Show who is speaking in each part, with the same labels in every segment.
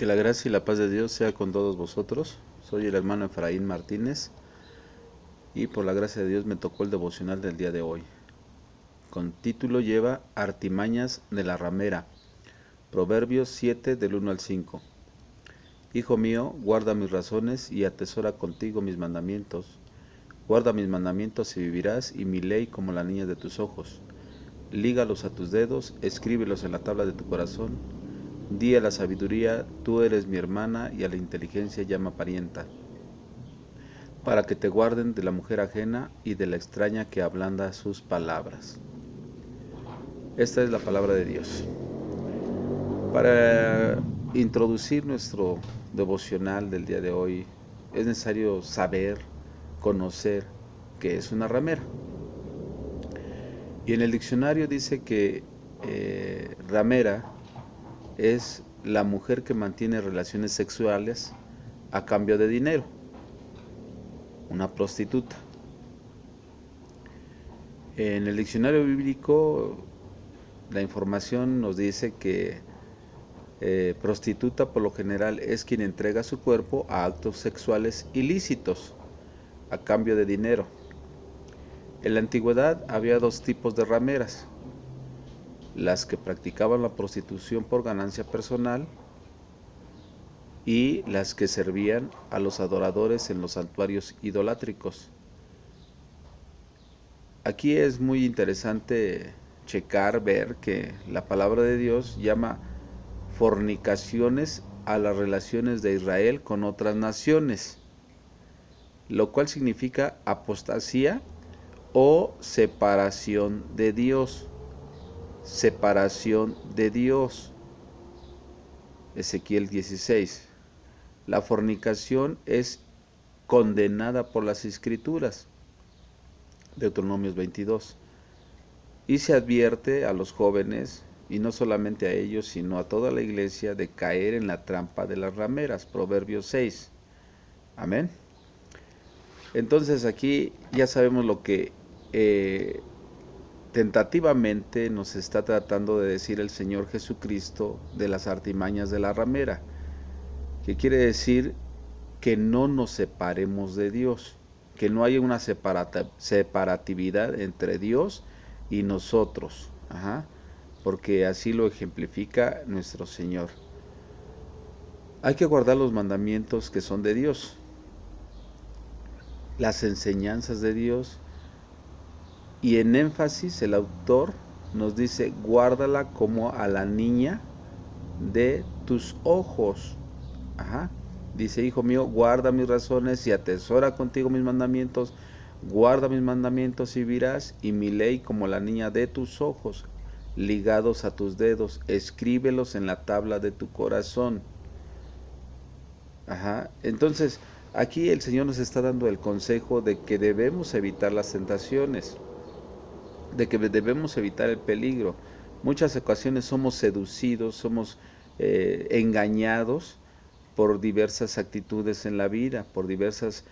Speaker 1: Que la gracia y la paz de Dios sea con todos vosotros. Soy el hermano Efraín Martínez y por la gracia de Dios me tocó el devocional del día de hoy. Con título lleva Artimañas de la ramera. Proverbios 7 del 1 al 5. Hijo mío, guarda mis razones y atesora contigo mis mandamientos. Guarda mis mandamientos y vivirás y mi ley como la niña de tus ojos. Lígalos a tus dedos, escríbelos en la tabla de tu corazón Di a la sabiduría, tú eres mi hermana, y a la inteligencia llama parienta, para que te guarden de la mujer ajena y de la extraña que ablanda sus palabras. Esta es la palabra de Dios. Para introducir nuestro devocional del día de hoy, es necesario saber, conocer qué es una ramera. Y en el diccionario dice que eh, ramera es la mujer que mantiene relaciones sexuales a cambio de dinero, una prostituta. En el diccionario bíblico la información nos dice que eh, prostituta por lo general es quien entrega su cuerpo a actos sexuales ilícitos a cambio de dinero. En la antigüedad había dos tipos de rameras, las que practicaban la prostitución por ganancia personal y las que servían a los adoradores en los santuarios idolátricos. Aquí es muy interesante checar, ver que la palabra de Dios llama fornicaciones a las relaciones de Israel con otras naciones, lo cual significa apostasía o separación de Dios separación de Dios. Ezequiel 16. La fornicación es condenada por las escrituras. Deuteronomios 22. Y se advierte a los jóvenes, y no solamente a ellos, sino a toda la iglesia, de caer en la trampa de las rameras. Proverbios 6. Amén. Entonces aquí ya sabemos lo que eh, tentativamente nos está tratando de decir el Señor Jesucristo de las artimañas de la ramera, que quiere decir que no nos separemos de Dios, que no haya una separatividad entre Dios y nosotros, porque así lo ejemplifica nuestro Señor. Hay que guardar los mandamientos que son de Dios, las enseñanzas de Dios, y en énfasis el autor nos dice, guárdala como a la niña de tus ojos. Ajá. Dice, hijo mío, guarda mis razones y atesora contigo mis mandamientos. Guarda mis mandamientos y vivirás, y mi ley como la niña de tus ojos, ligados a tus dedos. Escríbelos en la tabla de tu corazón. Ajá. Entonces, aquí el Señor nos está dando el consejo de que debemos evitar las tentaciones de que debemos evitar el peligro. Muchas ocasiones somos seducidos, somos eh, engañados por diversas actitudes en la vida, por diversas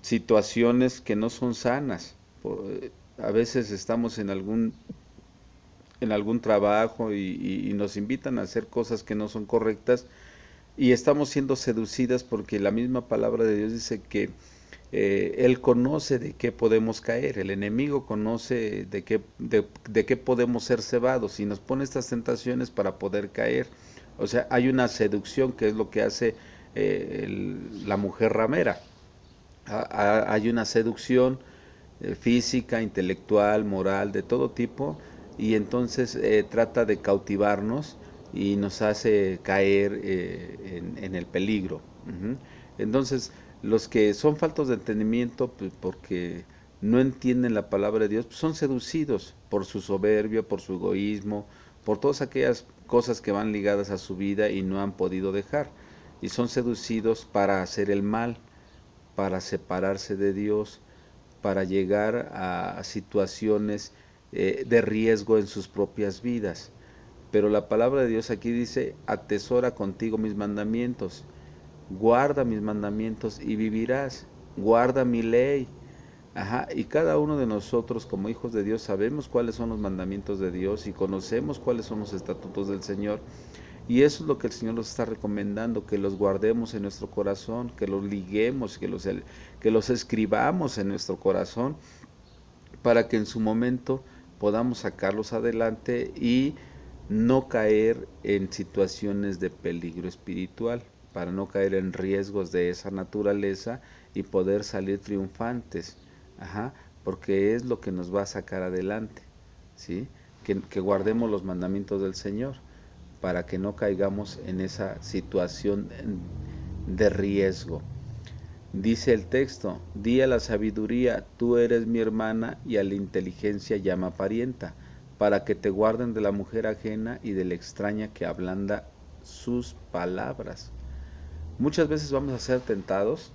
Speaker 1: situaciones que no son sanas. Eh, a veces estamos en algún en algún trabajo y, y, nos invitan a hacer cosas que no son correctas y estamos siendo seducidas porque la misma palabra de Dios dice que eh, él conoce de qué podemos caer, el enemigo conoce de qué, de, qué podemos ser cebados y nos pone estas tentaciones para poder caer. O sea, hay una seducción que es lo que hace eh, la mujer ramera. hay una seducción eh, física, intelectual, moral, de todo tipo, y entonces trata de cautivarnos y nos hace caer en, el peligro. Entonces, los que son faltos de entendimiento pues, porque no entienden la palabra de Dios, pues, son seducidos por su soberbia, por su egoísmo, por todas aquellas cosas que van ligadas a su vida y no han podido dejar. Y son seducidos para hacer el mal, para separarse de Dios, para llegar a situaciones eh, de riesgo en sus propias vidas. Pero la palabra de Dios aquí dice, atesora contigo mis mandamientos guarda mis mandamientos y vivirás, guarda mi ley. Ajá, y cada uno de nosotros como hijos de Dios sabemos cuáles son los mandamientos de Dios y conocemos cuáles son los estatutos del Señor. Y eso es lo que el Señor nos está recomendando, que los guardemos en nuestro corazón, que los liguemos, que los, que los escribamos en nuestro corazón, para que en su momento podamos sacarlos adelante y no caer en situaciones de peligro espiritual, para no caer en riesgos de esa naturaleza y poder salir triunfantes, Ajá, porque es lo que nos va a sacar adelante, ¿sí? Que, que guardemos los mandamientos del Señor para que no caigamos en esa situación de riesgo. Dice el texto, di a la sabiduría, tú eres mi hermana, y a la inteligencia llama parienta, para que te guarden de la mujer ajena y de la extraña que ablanda sus palabras. Muchas veces vamos a ser tentados,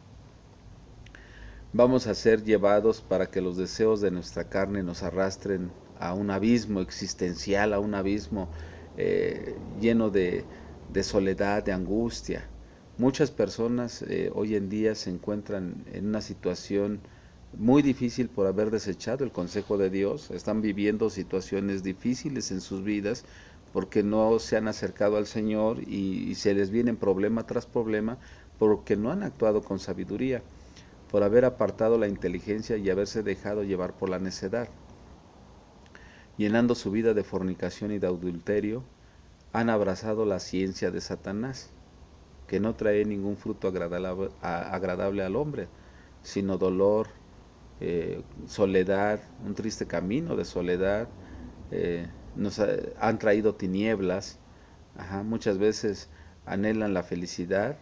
Speaker 1: vamos a ser llevados para que los deseos de nuestra carne nos arrastren a un abismo existencial, a un abismo eh, lleno de, soledad, de angustia. Muchas personas eh, hoy en día se encuentran en una situación muy difícil por haber desechado el consejo de Dios, están viviendo situaciones difíciles en sus vidas porque no se han acercado al Señor y, se les viene problema tras problema porque no han actuado con sabiduría, por haber apartado la inteligencia y haberse dejado llevar por la necedad llenando su vida de fornicación y de adulterio, han abrazado la ciencia de Satanás, que no trae ningún fruto agradable, al hombre, sino dolor, eh, soledad, un triste camino de soledad, eh, nos han traído tinieblas, muchas veces anhelan la felicidad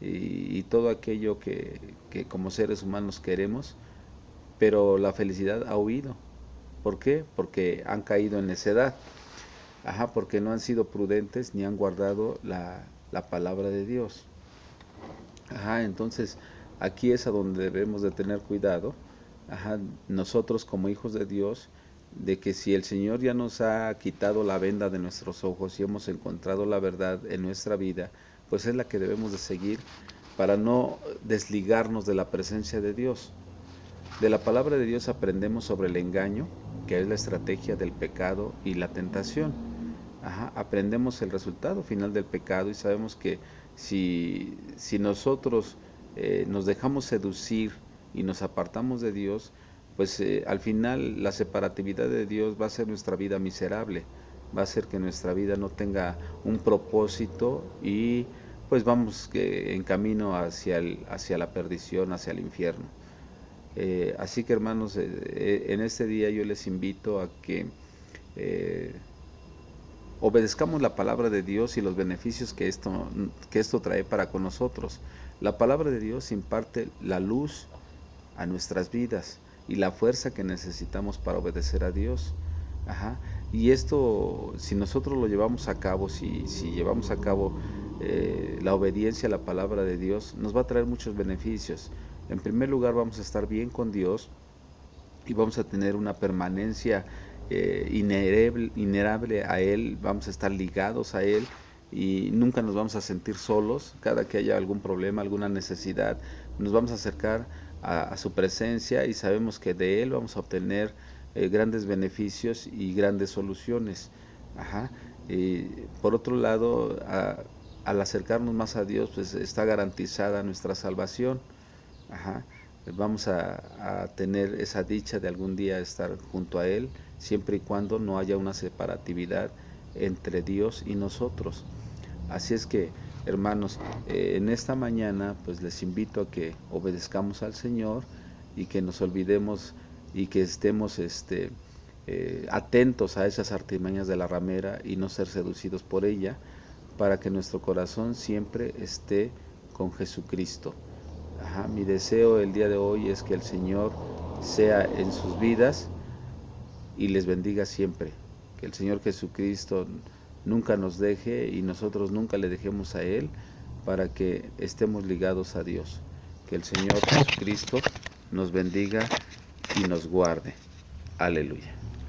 Speaker 1: y, todo aquello que, que como seres humanos queremos, pero la felicidad ha huido ¿Por qué? Porque han caído en necedad. Ajá, porque no han sido prudentes ni han guardado la, palabra de Dios. Ajá, entonces aquí es a donde debemos de tener cuidado. Ajá, nosotros como hijos de Dios, de que si el Señor ya nos ha quitado la venda de nuestros ojos y hemos encontrado la verdad en nuestra vida, pues es la que debemos de seguir para no desligarnos de la presencia de Dios. De la palabra de Dios aprendemos sobre el engaño, que es la estrategia del pecado y la tentación. aprendemos el resultado final del pecado y sabemos que si, si nosotros eh, nos dejamos seducir y nos apartamos de Dios, pues eh, al final la separatividad de Dios va a ser nuestra vida miserable, va a hacer que nuestra vida no tenga un propósito y pues vamos en camino hacia, el, hacia la perdición, hacia el infierno. Eh, así que hermanos, eh, eh, en este día yo les invito a que obedezcamos la palabra de Dios y los beneficios que esto, que esto trae para con nosotros. La palabra de Dios imparte la luz a nuestras vidas y la fuerza que necesitamos para obedecer a Dios. Y esto, si nosotros lo llevamos a cabo, si, si llevamos a cabo la obediencia a la palabra de Dios, nos va a traer muchos beneficios. En primer lugar vamos a estar bien con Dios y vamos a tener una permanencia eh, inherable, a Él, vamos a estar ligados a Él y nunca nos vamos a sentir solos cada que haya algún problema, alguna necesidad. Nos vamos a acercar a, su presencia y sabemos que de Él vamos a obtener eh, grandes beneficios y grandes soluciones. por otro lado, al acercarnos más a Dios, pues está garantizada nuestra salvación. Vamos a, tener esa dicha de algún día estar junto a Él, siempre y cuando no haya una separatividad entre Dios y nosotros. Así es que, hermanos, eh, en esta mañana, pues les invito a que obedezcamos al Señor y que nos olvidemos y que estemos este, eh, atentos a esas artimañas de la ramera y no ser seducidos por ella, para que nuestro corazón siempre esté con Jesucristo mi deseo el día de hoy es que el Señor sea en sus vidas y les bendiga siempre. Que el Señor Jesucristo nunca nos deje y nosotros nunca le dejemos a Él para que estemos ligados a Dios. Que el Señor Jesucristo nos bendiga y nos guarde. Aleluya.